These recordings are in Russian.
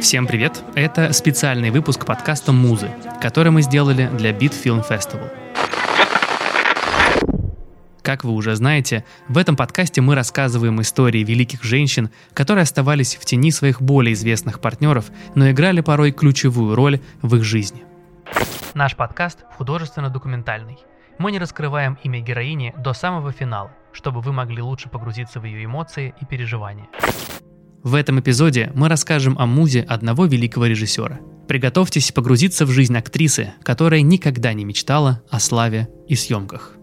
Всем привет! Это специальный выпуск подкаста «Музы», который мы сделали для Beat Film Festival. Как вы уже знаете, в этом подкасте мы рассказываем истории великих женщин, которые оставались в тени своих более известных партнеров, но играли порой ключевую роль в их жизни. Наш подкаст художественно-документальный. Мы не раскрываем имя героини до самого финала, чтобы вы могли лучше погрузиться в ее эмоции и переживания. В этом эпизоде мы расскажем о музе одного великого режиссера. Приготовьтесь погрузиться в жизнь актрисы, которая никогда не мечтала о славе и съемках.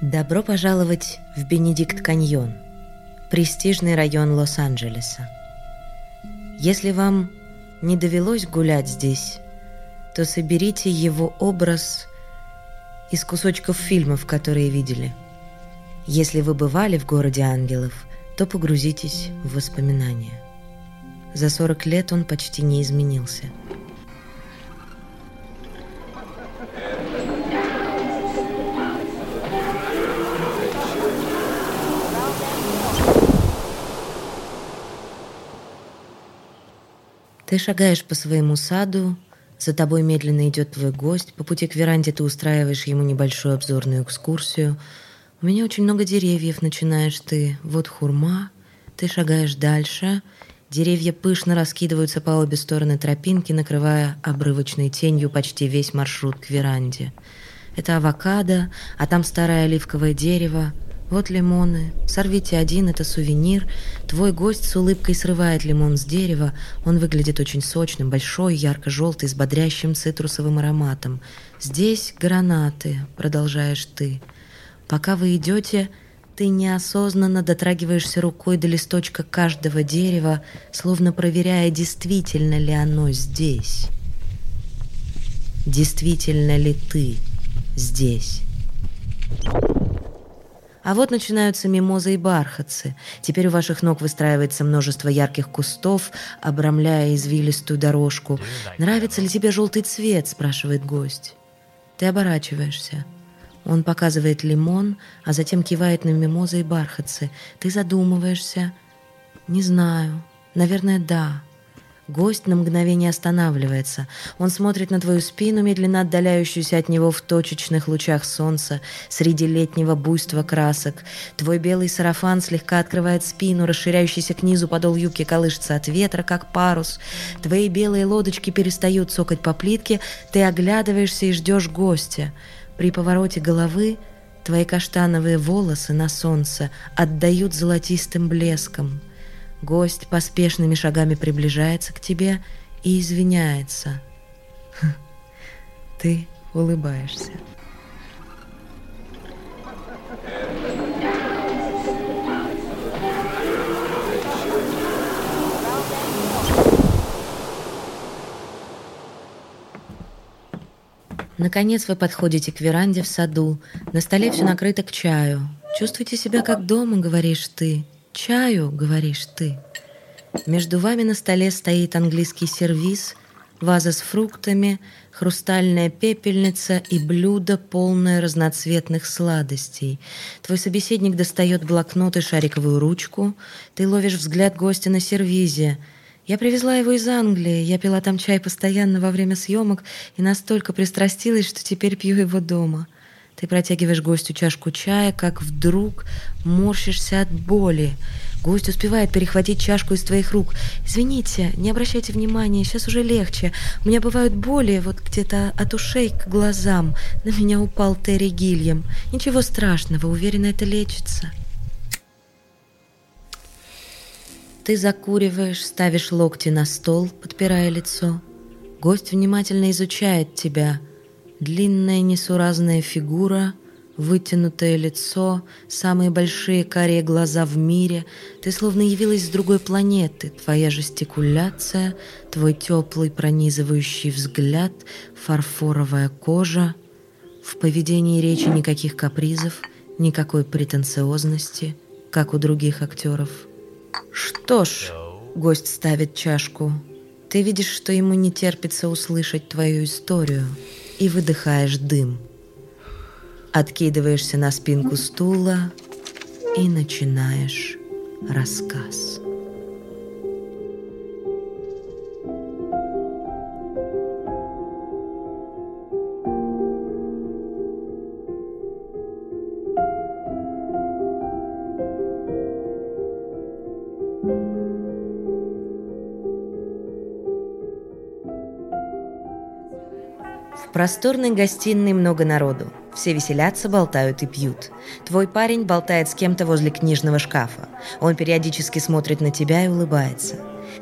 Добро пожаловать в Бенедикт Каньон, престижный район Лос-Анджелеса. Если вам не довелось гулять здесь, то соберите его образ из кусочков фильмов, которые видели. Если вы бывали в городе ангелов, то погрузитесь в воспоминания. За 40 лет он почти не изменился – Ты шагаешь по своему саду, за тобой медленно идет твой гость, по пути к веранде ты устраиваешь ему небольшую обзорную экскурсию. У меня очень много деревьев, начинаешь ты. Вот хурма, ты шагаешь дальше. Деревья пышно раскидываются по обе стороны тропинки, накрывая обрывочной тенью почти весь маршрут к веранде. Это авокадо, а там старое оливковое дерево, вот лимоны. Сорвите один, это сувенир. Твой гость с улыбкой срывает лимон с дерева. Он выглядит очень сочным, большой, ярко-желтый, с бодрящим цитрусовым ароматом. Здесь гранаты, продолжаешь ты. Пока вы идете, ты неосознанно дотрагиваешься рукой до листочка каждого дерева, словно проверяя, действительно ли оно здесь. Действительно ли ты здесь? А вот начинаются мимозы и бархатцы. Теперь у ваших ног выстраивается множество ярких кустов, обрамляя извилистую дорожку. «Нравится ли тебе желтый цвет?» – спрашивает гость. Ты оборачиваешься. Он показывает лимон, а затем кивает на мимозы и бархатцы. Ты задумываешься. «Не знаю. Наверное, да». Гость на мгновение останавливается. Он смотрит на твою спину, медленно отдаляющуюся от него в точечных лучах солнца, среди летнего буйства красок. Твой белый сарафан слегка открывает спину, расширяющийся к низу подол юбки колышется от ветра, как парус. Твои белые лодочки перестают цокать по плитке, ты оглядываешься и ждешь гостя. При повороте головы твои каштановые волосы на солнце отдают золотистым блеском. Гость поспешными шагами приближается к тебе и извиняется. Ты улыбаешься. Наконец вы подходите к веранде в саду. На столе все накрыто к чаю. Чувствуйте себя как дома, говоришь ты. «Чаю», — говоришь ты. Между вами на столе стоит английский сервиз, ваза с фруктами, хрустальная пепельница и блюдо, полное разноцветных сладостей. Твой собеседник достает блокнот и шариковую ручку. Ты ловишь взгляд гостя на сервизе. Я привезла его из Англии. Я пила там чай постоянно во время съемок и настолько пристрастилась, что теперь пью его дома. — ты протягиваешь гостю чашку чая, как вдруг морщишься от боли. Гость успевает перехватить чашку из твоих рук. «Извините, не обращайте внимания, сейчас уже легче. У меня бывают боли вот где-то от ушей к глазам. На меня упал Терри Гильям. Ничего страшного, уверена, это лечится». Ты закуриваешь, ставишь локти на стол, подпирая лицо. Гость внимательно изучает тебя – Длинная несуразная фигура, вытянутое лицо, самые большие карие глаза в мире. Ты словно явилась с другой планеты. Твоя жестикуляция, твой теплый пронизывающий взгляд, фарфоровая кожа. В поведении речи никаких капризов, никакой претенциозности, как у других актеров. Что ж, гость ставит чашку. Ты видишь, что ему не терпится услышать твою историю, и выдыхаешь дым. Откидываешься на спинку стула и начинаешь рассказ. В просторной гостиной много народу. Все веселятся, болтают и пьют. Твой парень болтает с кем-то возле книжного шкафа. Он периодически смотрит на тебя и улыбается.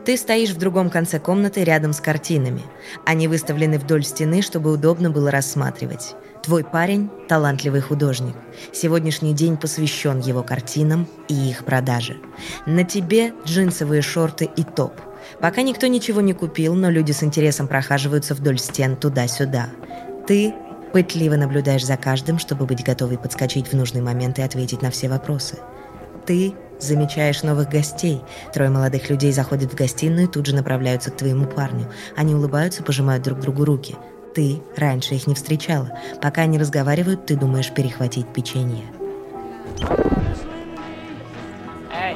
Ты стоишь в другом конце комнаты рядом с картинами. Они выставлены вдоль стены, чтобы удобно было рассматривать. Твой парень – талантливый художник. Сегодняшний день посвящен его картинам и их продаже. На тебе джинсовые шорты и топ – Пока никто ничего не купил, но люди с интересом прохаживаются вдоль стен туда-сюда. Ты пытливо наблюдаешь за каждым, чтобы быть готовой подскочить в нужный момент и ответить на все вопросы. Ты замечаешь новых гостей. Трое молодых людей заходят в гостиную и тут же направляются к твоему парню. Они улыбаются, пожимают друг другу руки. Ты раньше их не встречала. Пока они разговаривают, ты думаешь перехватить печенье.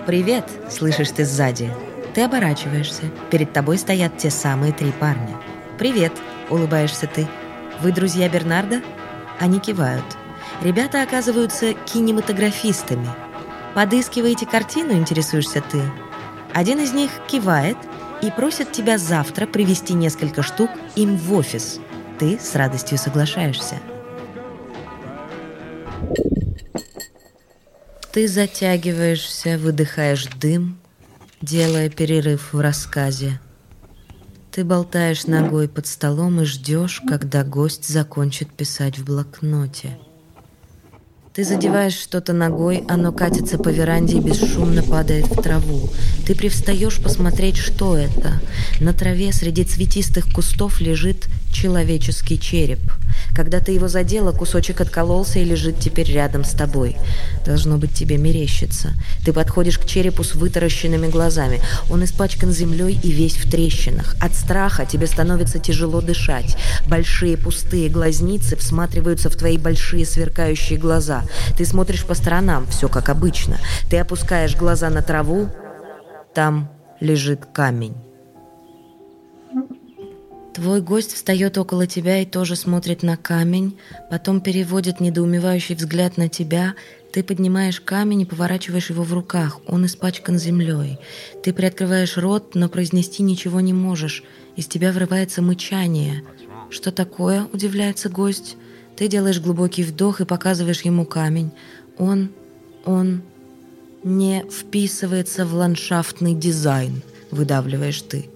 «Привет!» — слышишь ты сзади. Ты оборачиваешься. Перед тобой стоят те самые три парня. «Привет!» — улыбаешься ты. «Вы друзья Бернарда?» Они кивают. Ребята оказываются кинематографистами. «Подыскиваете картину?» — интересуешься ты. Один из них кивает и просит тебя завтра привезти несколько штук им в офис. Ты с радостью соглашаешься. Ты затягиваешься, выдыхаешь дым, делая перерыв в рассказе. Ты болтаешь ногой под столом и ждешь, когда гость закончит писать в блокноте. Ты задеваешь что-то ногой, оно катится по веранде и бесшумно падает в траву. Ты привстаешь посмотреть, что это. На траве среди цветистых кустов лежит человеческий череп. Когда ты его задела, кусочек откололся и лежит теперь рядом с тобой. Должно быть, тебе мерещится. Ты подходишь к черепу с вытаращенными глазами. Он испачкан землей и весь в трещинах. От страха тебе становится тяжело дышать. Большие пустые глазницы всматриваются в твои большие сверкающие глаза. Ты смотришь по сторонам, все как обычно. Ты опускаешь глаза на траву. Там лежит камень. Твой гость встает около тебя и тоже смотрит на камень, потом переводит недоумевающий взгляд на тебя. Ты поднимаешь камень и поворачиваешь его в руках. Он испачкан землей. Ты приоткрываешь рот, но произнести ничего не можешь. Из тебя врывается мычание. «Что такое?» – удивляется гость. Ты делаешь глубокий вдох и показываешь ему камень. Он, он не вписывается в ландшафтный дизайн, выдавливаешь ты.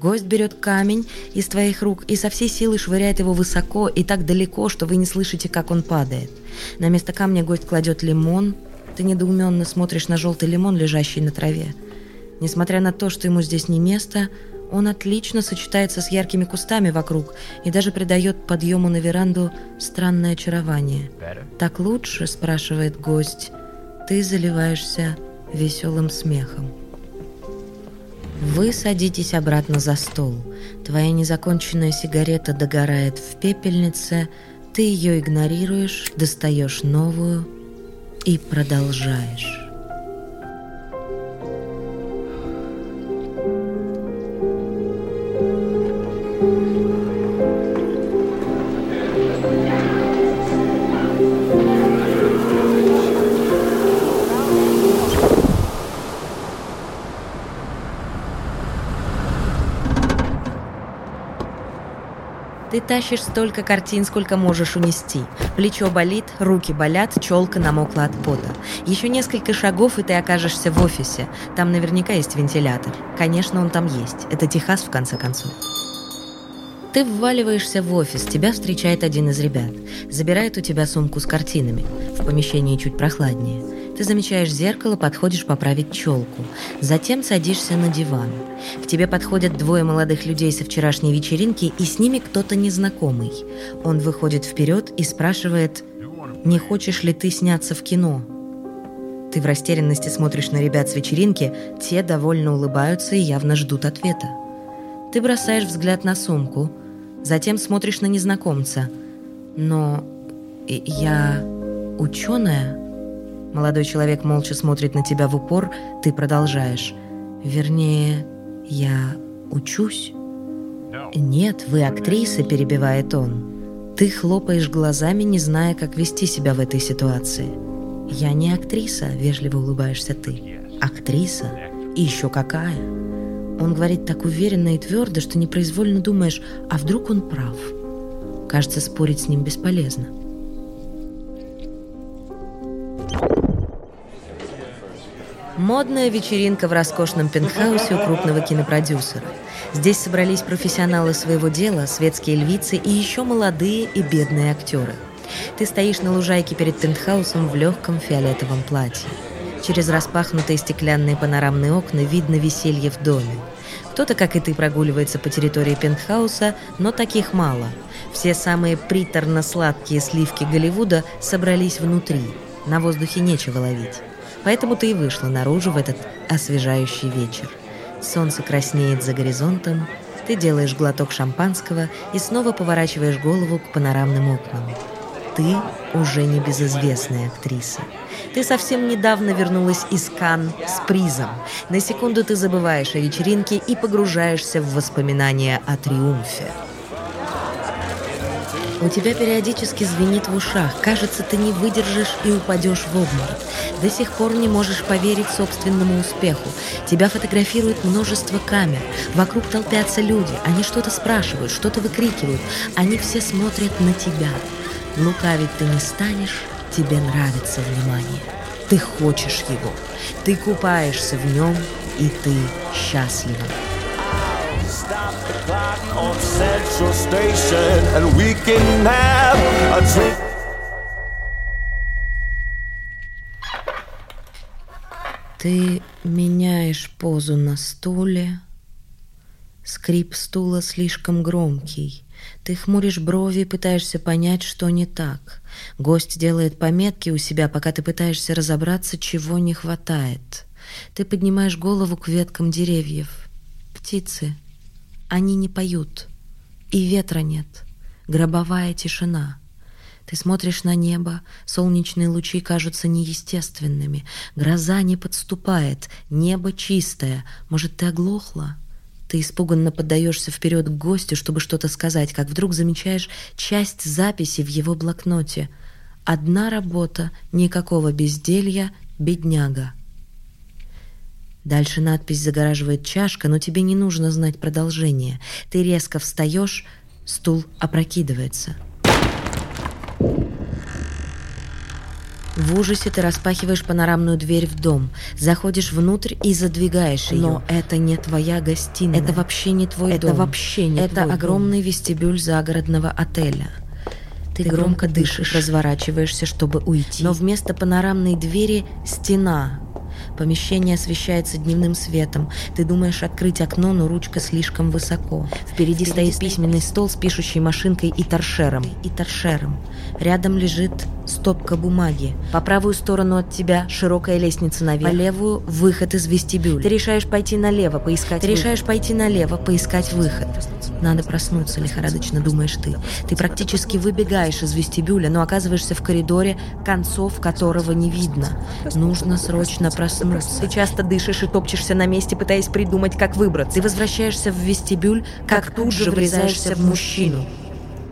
Гость берет камень из твоих рук и со всей силы швыряет его высоко и так далеко, что вы не слышите, как он падает. На место камня гость кладет лимон. Ты недоуменно смотришь на желтый лимон, лежащий на траве. Несмотря на то, что ему здесь не место, он отлично сочетается с яркими кустами вокруг и даже придает подъему на веранду странное очарование. «Так лучше?» – спрашивает гость. Ты заливаешься веселым смехом. Вы садитесь обратно за стол. Твоя незаконченная сигарета догорает в пепельнице, ты ее игнорируешь, достаешь новую и продолжаешь. Ты тащишь столько картин, сколько можешь унести. Плечо болит, руки болят, челка намокла от пота. Еще несколько шагов, и ты окажешься в офисе. Там наверняка есть вентилятор. Конечно, он там есть. Это Техас, в конце концов. Ты вваливаешься в офис, тебя встречает один из ребят. Забирает у тебя сумку с картинами. В помещении чуть прохладнее. Ты замечаешь зеркало, подходишь поправить челку. Затем садишься на диван. К тебе подходят двое молодых людей со вчерашней вечеринки, и с ними кто-то незнакомый. Он выходит вперед и спрашивает Не хочешь ли ты сняться в кино? Ты в растерянности смотришь на ребят с вечеринки, те довольно улыбаются и явно ждут ответа. Ты бросаешь взгляд на сумку, затем смотришь на незнакомца. Но я ученая? Молодой человек молча смотрит на тебя в упор, ты продолжаешь. Вернее, я учусь? Нет, вы актриса, перебивает он. Ты хлопаешь глазами, не зная, как вести себя в этой ситуации. Я не актриса, вежливо улыбаешься ты. Актриса? И еще какая? Он говорит так уверенно и твердо, что непроизвольно думаешь, а вдруг он прав? Кажется, спорить с ним бесполезно. Модная вечеринка в роскошном пентхаусе у крупного кинопродюсера. Здесь собрались профессионалы своего дела, светские львицы и еще молодые и бедные актеры. Ты стоишь на лужайке перед пентхаусом в легком фиолетовом платье. Через распахнутые стеклянные панорамные окна видно веселье в доме. Кто-то, как и ты, прогуливается по территории пентхауса, но таких мало. Все самые приторно-сладкие сливки Голливуда собрались внутри. На воздухе нечего ловить. Поэтому ты и вышла наружу в этот освежающий вечер. Солнце краснеет за горизонтом, ты делаешь глоток шампанского и снова поворачиваешь голову к панорамным окнам. Ты уже не безызвестная актриса. Ты совсем недавно вернулась из Кан с призом. На секунду ты забываешь о вечеринке и погружаешься в воспоминания о триумфе. У тебя периодически звенит в ушах. Кажется, ты не выдержишь и упадешь в обморок. До сих пор не можешь поверить собственному успеху. Тебя фотографирует множество камер. Вокруг толпятся люди. Они что-то спрашивают, что-то выкрикивают. Они все смотрят на тебя. Лукавить ты не станешь, тебе нравится внимание. Ты хочешь его. Ты купаешься в нем, и ты счастлива. Ты меняешь позу на стуле. Скрип стула слишком громкий. Ты хмуришь брови и пытаешься понять, что не так. Гость делает пометки у себя, пока ты пытаешься разобраться, чего не хватает. Ты поднимаешь голову к веткам деревьев. Птицы они не поют. И ветра нет. Гробовая тишина. Ты смотришь на небо, солнечные лучи кажутся неестественными, гроза не подступает, небо чистое. Может, ты оглохла? Ты испуганно поддаешься вперед к гостю, чтобы что-то сказать, как вдруг замечаешь часть записи в его блокноте. Одна работа, никакого безделья, бедняга. Дальше надпись загораживает чашка, но тебе не нужно знать продолжение. Ты резко встаешь, стул опрокидывается. В ужасе ты распахиваешь панорамную дверь в дом, заходишь внутрь и задвигаешь ее. Но это не твоя гостиная. Это вообще не твой это дом. Это вообще не Это твой огромный дом. вестибюль загородного отеля. Ты, ты громко дышишь, разворачиваешься, чтобы уйти. Но вместо панорамной двери стена, Помещение освещается дневным светом. Ты думаешь открыть окно, но ручка слишком высоко. Впереди, Впереди стоит письменный стол с пишущей машинкой и торшером. И торшером. Рядом лежит стопка бумаги. По правую сторону от тебя широкая лестница наверх. По левую – выход из вестибюля. Ты решаешь пойти налево, поискать Ты выход. решаешь пойти налево, поискать выход. Надо проснуться, лихорадочно думаешь ты. Ты практически выбегаешь из вестибюля, но оказываешься в коридоре, концов которого не видно. Нужно срочно проснуться. Ты часто дышишь и топчешься на месте, пытаясь придумать, как выбраться. Ты возвращаешься в вестибюль, как тут же врезаешься в мужчину.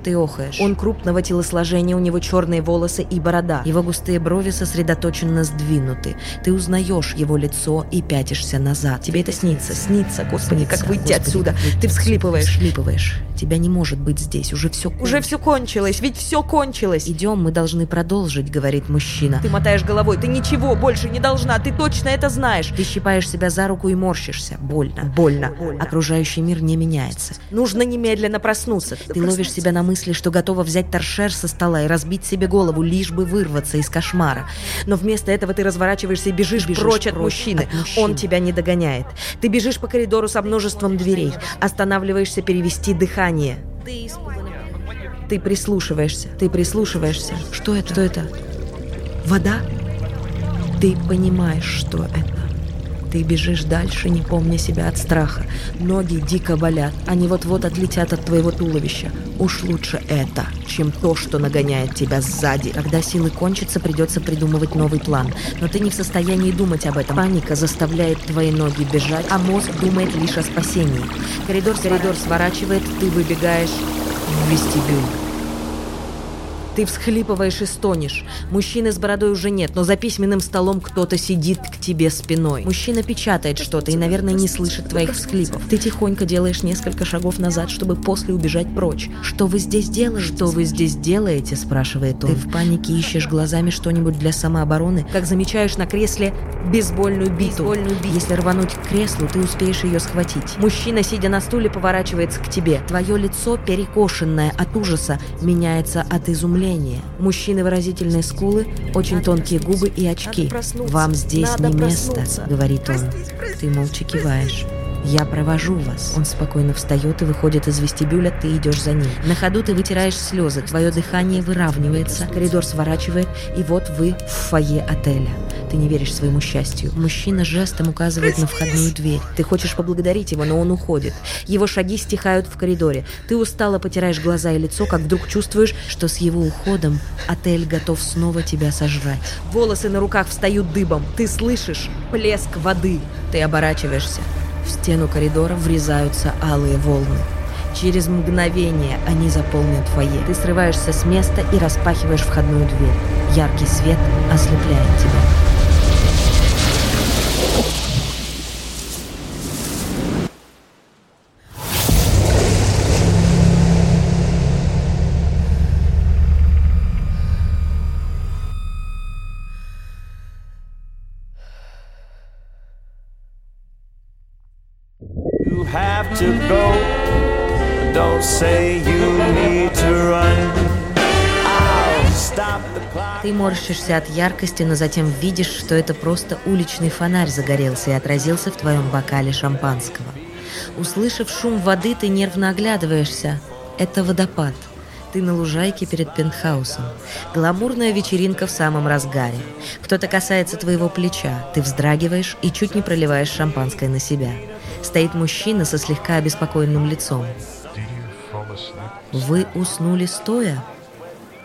Ты охаешь. Он крупного телосложения, у него черные волосы и борода. Его густые брови сосредоточенно сдвинуты. Ты узнаешь его лицо и пятишься назад. Тебе это снится, снится. Господи, снится. как выйти Господи, отсюда? Как ты всхлипываешь. Всхлипываешь. Тебя не может быть здесь. Уже все кончилось. Уже все кончилось. Ведь все кончилось. Идем, мы должны продолжить, говорит мужчина. Ты мотаешь головой. Ты ничего больше не должна. Ты точно это знаешь. Ты щипаешь себя за руку и морщишься. Больно. Больно. Больно. Окружающий мир не меняется. Нужно немедленно проснуться. Ты ловишь себя на мысли, что готова взять торшер со стола и разбить себе голову, лишь бы вырваться из кошмара. Но вместо этого ты разворачиваешься и бежишь, бежишь прочь, от, мужчины. от мужчины. Он тебя не догоняет. Ты бежишь по коридору со множеством дверей. Останавливаешься перевести дыхание. Ты Ты прислушиваешься, ты прислушиваешься. Что это? Что это? Вода? Ты понимаешь, что это. Ты бежишь дальше, не помня себя от страха. Ноги дико болят, они вот-вот отлетят от твоего туловища. Уж лучше это, чем то, что нагоняет тебя сзади. Когда силы кончатся, придется придумывать новый план. Но ты не в состоянии думать об этом. Паника заставляет твои ноги бежать, а мозг думает лишь о спасении. Коридор, коридор сворачивает, ты выбегаешь в вестибюль. Ты всхлипываешь и стонешь. Мужчины с бородой уже нет, но за письменным столом кто-то сидит к тебе спиной. Мужчина печатает что-то и, наверное, не слышит твоих всхлипов. Ты тихонько делаешь несколько шагов назад, чтобы после убежать прочь. «Что вы здесь делаете? Что вы здесь делаете?» – спрашивает он. Ты в панике ищешь глазами что-нибудь для самообороны, как замечаешь на кресле бейсбольную биту. Бейсбольную биту. Если рвануть к креслу, ты успеешь ее схватить. Мужчина, сидя на стуле, поворачивается к тебе. Твое лицо, перекошенное от ужаса, меняется от изумления изумление. Мужчины выразительные скулы, очень тонкие губы и очки. «Вам здесь не место», — говорит он. Ты молча киваешь. «Я провожу вас». Он спокойно встает и выходит из вестибюля, ты идешь за ним. На ходу ты вытираешь слезы, твое дыхание выравнивается, коридор сворачивает, и вот вы в фойе отеля. Ты не веришь своему счастью. Мужчина жестом указывает на входную дверь. Ты хочешь поблагодарить его, но он уходит. Его шаги стихают в коридоре. Ты устало потираешь глаза и лицо, как вдруг чувствуешь, что с его уходом отель готов снова тебя сожрать. Волосы на руках встают дыбом. Ты слышишь плеск воды. Ты оборачиваешься. В стену коридора врезаются алые волны. Через мгновение они заполнят фойе. Ты срываешься с места и распахиваешь входную дверь. Яркий свет ослепляет тебя. Морщишься от яркости, но затем видишь, что это просто уличный фонарь загорелся и отразился в твоем бокале шампанского. Услышав шум воды, ты нервно оглядываешься. Это водопад. Ты на лужайке перед пентхаусом. Гламурная вечеринка в самом разгаре. Кто-то касается твоего плеча. Ты вздрагиваешь и чуть не проливаешь шампанское на себя. Стоит мужчина со слегка обеспокоенным лицом. Вы уснули стоя?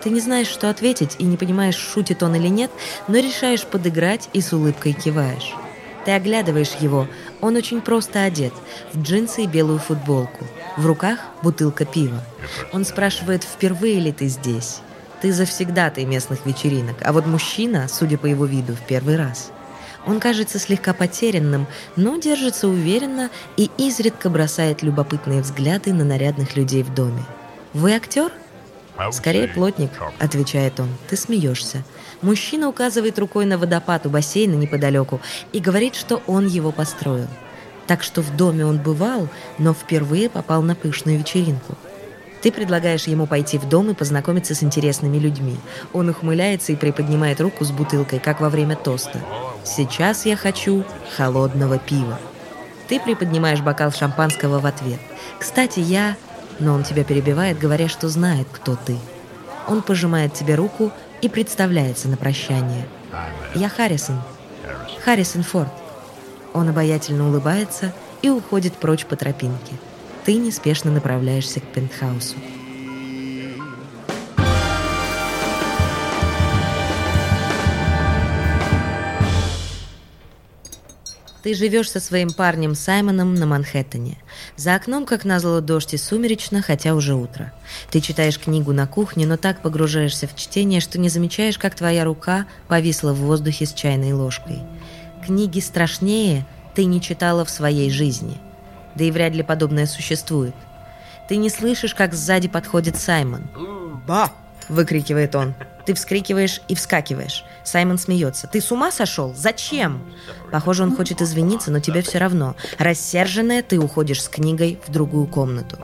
Ты не знаешь, что ответить, и не понимаешь, шутит он или нет, но решаешь подыграть и с улыбкой киваешь. Ты оглядываешь его, он очень просто одет, в джинсы и белую футболку. В руках бутылка пива. Он спрашивает, впервые ли ты здесь? Ты завсегдатый местных вечеринок, а вот мужчина, судя по его виду, в первый раз. Он кажется слегка потерянным, но держится уверенно и изредка бросает любопытные взгляды на нарядных людей в доме. «Вы актер?» «Скорее плотник», — отвечает он. «Ты смеешься». Мужчина указывает рукой на водопад у бассейна неподалеку и говорит, что он его построил. Так что в доме он бывал, но впервые попал на пышную вечеринку. Ты предлагаешь ему пойти в дом и познакомиться с интересными людьми. Он ухмыляется и приподнимает руку с бутылкой, как во время тоста. Сейчас я хочу холодного пива. Ты приподнимаешь бокал шампанского в ответ. Кстати, я... Но он тебя перебивает, говоря, что знает, кто ты. Он пожимает тебе руку и представляется на прощание. Я Харрисон. Харрисон Форд. Он обаятельно улыбается и уходит прочь по тропинке. Ты неспешно направляешься к пентхаусу. Ты живешь со своим парнем Саймоном на Манхэттене. За окном, как назло, дождь и сумеречно, хотя уже утро. Ты читаешь книгу на кухне, но так погружаешься в чтение, что не замечаешь, как твоя рука повисла в воздухе с чайной ложкой. Книги страшнее ты не читала в своей жизни. Да и вряд ли подобное существует. Ты не слышишь, как сзади подходит Саймон. «Ба!» — выкрикивает он. Ты вскрикиваешь и вскакиваешь. Саймон смеется. «Ты с ума сошел? Зачем?» Похоже, он хочет извиниться, но тебе все равно. Рассерженная, ты уходишь с книгой в другую комнату.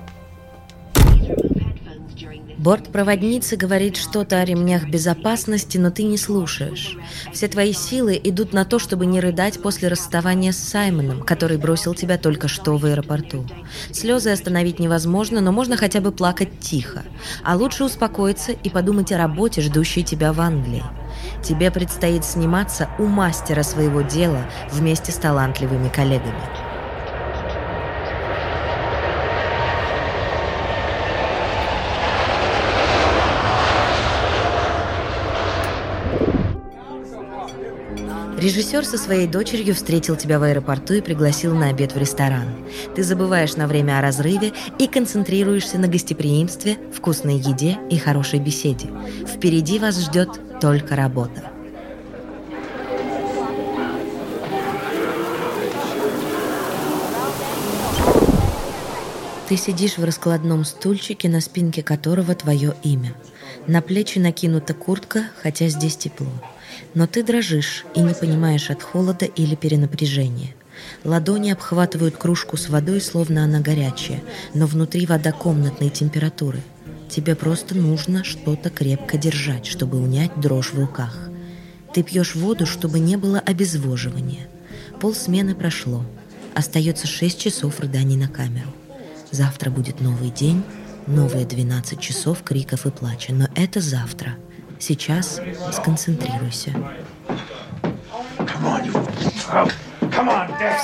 Бортпроводница говорит что-то о ремнях безопасности, но ты не слушаешь. Все твои силы идут на то, чтобы не рыдать после расставания с Саймоном, который бросил тебя только что в аэропорту. Слезы остановить невозможно, но можно хотя бы плакать тихо. А лучше успокоиться и подумать о работе, ждущей тебя в Англии. Тебе предстоит сниматься у мастера своего дела вместе с талантливыми коллегами. Режиссер со своей дочерью встретил тебя в аэропорту и пригласил на обед в ресторан. Ты забываешь на время о разрыве и концентрируешься на гостеприимстве, вкусной еде и хорошей беседе. Впереди вас ждет только работа. Ты сидишь в раскладном стульчике, на спинке которого твое имя. На плечи накинута куртка, хотя здесь тепло. Но ты дрожишь и не понимаешь от холода или перенапряжения. Ладони обхватывают кружку с водой, словно она горячая, но внутри вода комнатной температуры. Тебе просто нужно что-то крепко держать, чтобы унять дрожь в руках. Ты пьешь воду, чтобы не было обезвоживания. Пол смены прошло. Остается 6 часов рыданий на камеру. Завтра будет новый день, новые 12 часов криков и плача. Но это завтра – Сейчас сконцентрируйся.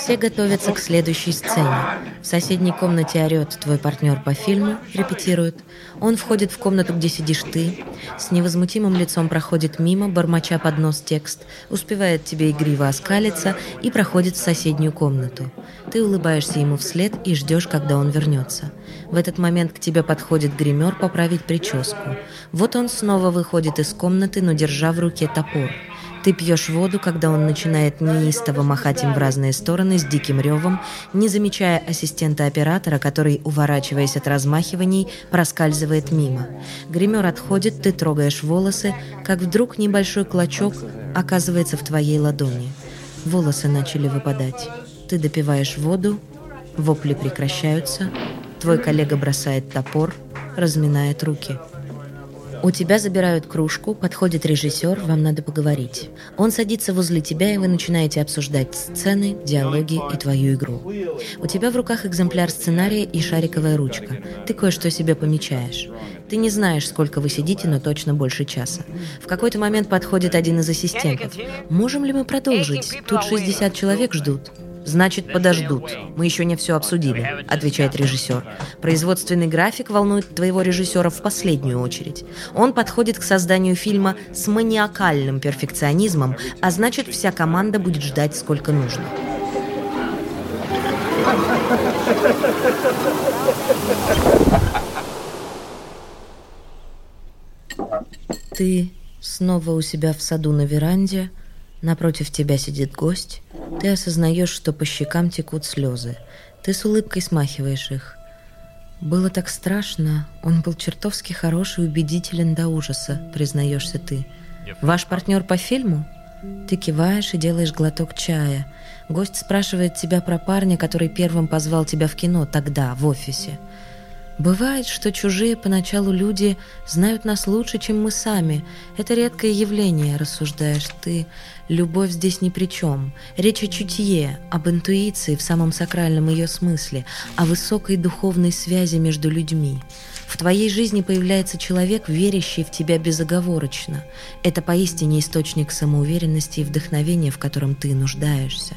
Все готовятся к следующей сцене. В соседней комнате орет твой партнер по фильму, репетирует. Он входит в комнату, где сидишь ты, с невозмутимым лицом проходит мимо, бормоча под нос текст, успевает тебе игриво оскалиться и проходит в соседнюю комнату. Ты улыбаешься ему вслед и ждешь, когда он вернется. В этот момент к тебе подходит гример поправить прическу. Вот он снова выходит из комнаты, но держа в руке топор. Ты пьешь воду, когда он начинает неистово махать им в разные стороны с диким ревом, не замечая ассистента оператора, который, уворачиваясь от размахиваний, проскальзывает мимо. Гример отходит, ты трогаешь волосы, как вдруг небольшой клочок оказывается в твоей ладони. Волосы начали выпадать. Ты допиваешь воду, вопли прекращаются, твой коллега бросает топор, разминает руки – у тебя забирают кружку, подходит режиссер, вам надо поговорить. Он садится возле тебя, и вы начинаете обсуждать сцены, диалоги и твою игру. У тебя в руках экземпляр сценария и шариковая ручка. Ты кое-что себе помечаешь. Ты не знаешь, сколько вы сидите, но точно больше часа. В какой-то момент подходит один из ассистентов. «Можем ли мы продолжить? Тут 60 человек ждут». «Значит, подождут. Мы еще не все обсудили», — отвечает режиссер. «Производственный график волнует твоего режиссера в последнюю очередь. Он подходит к созданию фильма с маниакальным перфекционизмом, а значит, вся команда будет ждать сколько нужно». Ты снова у себя в саду на веранде, напротив тебя сидит гость, ты осознаешь, что по щекам текут слезы. Ты с улыбкой смахиваешь их. Было так страшно. Он был чертовски хороший и убедителен до ужаса, признаешься ты. Ваш партнер по фильму? Ты киваешь и делаешь глоток чая. Гость спрашивает тебя про парня, который первым позвал тебя в кино тогда, в офисе. Бывает, что чужие поначалу люди знают нас лучше, чем мы сами. Это редкое явление, рассуждаешь ты. Любовь здесь ни при чем. Речь о чутье, об интуиции в самом сакральном ее смысле, о высокой духовной связи между людьми. В твоей жизни появляется человек, верящий в тебя безоговорочно. Это поистине источник самоуверенности и вдохновения, в котором ты нуждаешься.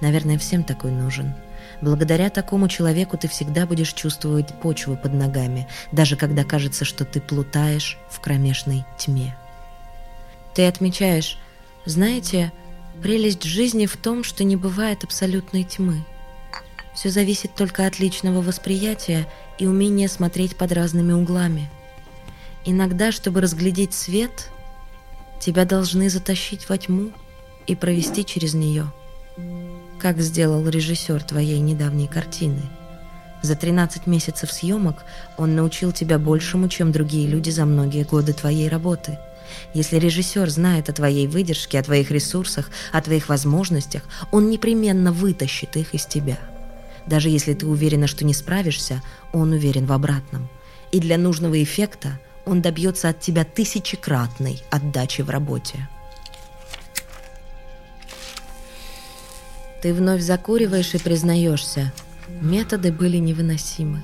Наверное, всем такой нужен. Благодаря такому человеку ты всегда будешь чувствовать почву под ногами, даже когда кажется, что ты плутаешь в кромешной тьме. Ты отмечаешь, знаете, прелесть жизни в том, что не бывает абсолютной тьмы. Все зависит только от личного восприятия и умения смотреть под разными углами. Иногда, чтобы разглядеть свет, тебя должны затащить во тьму и провести через нее – как сделал режиссер твоей недавней картины. За 13 месяцев съемок он научил тебя большему, чем другие люди за многие годы твоей работы. Если режиссер знает о твоей выдержке, о твоих ресурсах, о твоих возможностях, он непременно вытащит их из тебя. Даже если ты уверена, что не справишься, он уверен в обратном. И для нужного эффекта он добьется от тебя тысячекратной отдачи в работе. Ты вновь закуриваешь и признаешься. Методы были невыносимы.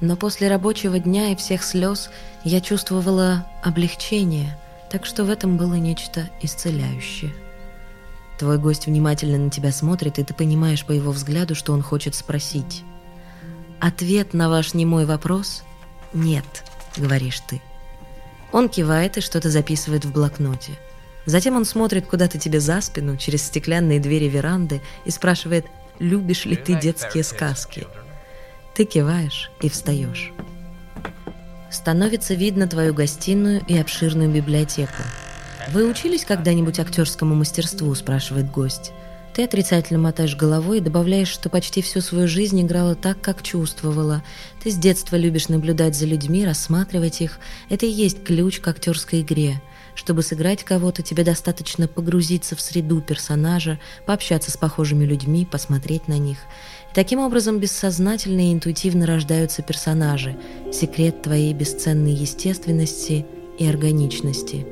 Но после рабочего дня и всех слез я чувствовала облегчение, так что в этом было нечто исцеляющее. Твой гость внимательно на тебя смотрит, и ты понимаешь по его взгляду, что он хочет спросить. Ответ на ваш немой вопрос – нет, говоришь ты. Он кивает и что-то записывает в блокноте. Затем он смотрит куда-то тебе за спину, через стеклянные двери веранды, и спрашивает, любишь ли ты детские сказки. Ты киваешь и встаешь. Становится видно твою гостиную и обширную библиотеку. «Вы учились когда-нибудь актерскому мастерству?» – спрашивает гость. Ты отрицательно мотаешь головой и добавляешь, что почти всю свою жизнь играла так, как чувствовала. Ты с детства любишь наблюдать за людьми, рассматривать их. Это и есть ключ к актерской игре. Чтобы сыграть кого-то, тебе достаточно погрузиться в среду персонажа, пообщаться с похожими людьми, посмотреть на них. И таким образом бессознательно и интуитивно рождаются персонажи, секрет твоей бесценной естественности и органичности.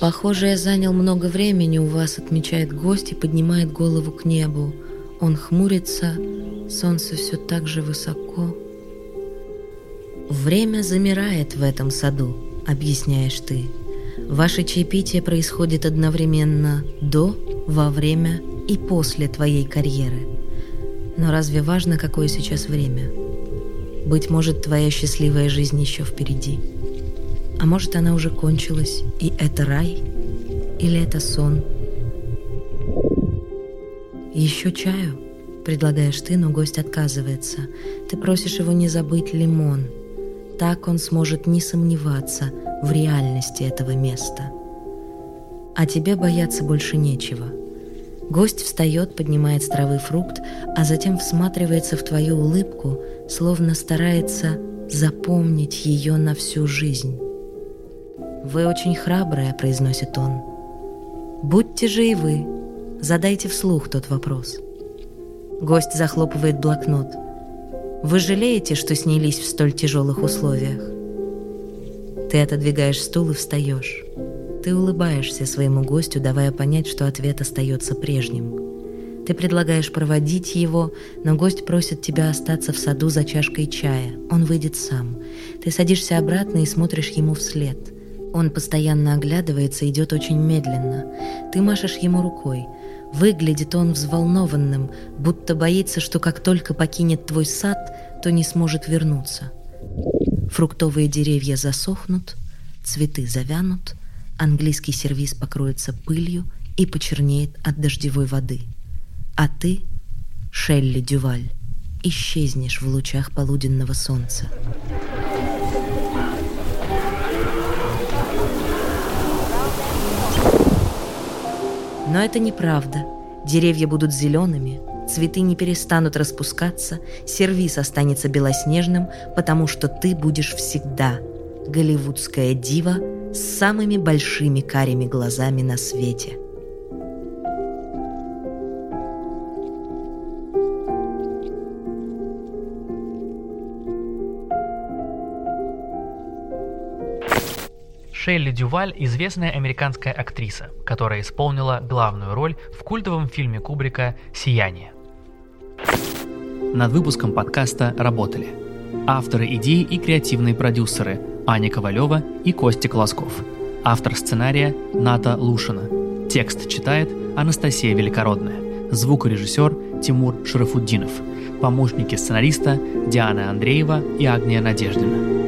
Похоже, я занял много времени у вас, отмечает гость и поднимает голову к небу. Он хмурится, солнце все так же высоко. Время замирает в этом саду, объясняешь ты. Ваше чаепитие происходит одновременно до, во время и после твоей карьеры. Но разве важно, какое сейчас время? Быть может, твоя счастливая жизнь еще впереди. А может, она уже кончилась, и это рай? Или это сон? Еще чаю? Предлагаешь ты, но гость отказывается. Ты просишь его не забыть лимон. Так он сможет не сомневаться в реальности этого места. А тебе бояться больше нечего. Гость встает, поднимает с травы фрукт, а затем всматривается в твою улыбку, словно старается запомнить ее на всю жизнь. «Вы очень храбрая», — произносит он. «Будьте же и вы. Задайте вслух тот вопрос». Гость захлопывает блокнот. «Вы жалеете, что снялись в столь тяжелых условиях?» Ты отодвигаешь стул и встаешь. Ты улыбаешься своему гостю, давая понять, что ответ остается прежним. Ты предлагаешь проводить его, но гость просит тебя остаться в саду за чашкой чая. Он выйдет сам. Ты садишься обратно и смотришь ему вслед – он постоянно оглядывается, идет очень медленно. Ты машешь ему рукой. Выглядит он взволнованным, будто боится, что как только покинет твой сад, то не сможет вернуться. Фруктовые деревья засохнут, цветы завянут, английский сервиз покроется пылью и почернеет от дождевой воды. А ты, Шелли Дюваль, исчезнешь в лучах полуденного солнца. Но это неправда. Деревья будут зелеными, цветы не перестанут распускаться, сервис останется белоснежным, потому что ты будешь всегда голливудская дива с самыми большими карими глазами на свете. Шелли Дюваль – известная американская актриса, которая исполнила главную роль в культовом фильме Кубрика «Сияние». Над выпуском подкаста работали авторы идеи и креативные продюсеры Аня Ковалева и Костя Колосков, автор сценария Ната Лушина, текст читает Анастасия Великородная, звукорежиссер Тимур Шарафуддинов, помощники сценариста Диана Андреева и Агния Надеждина.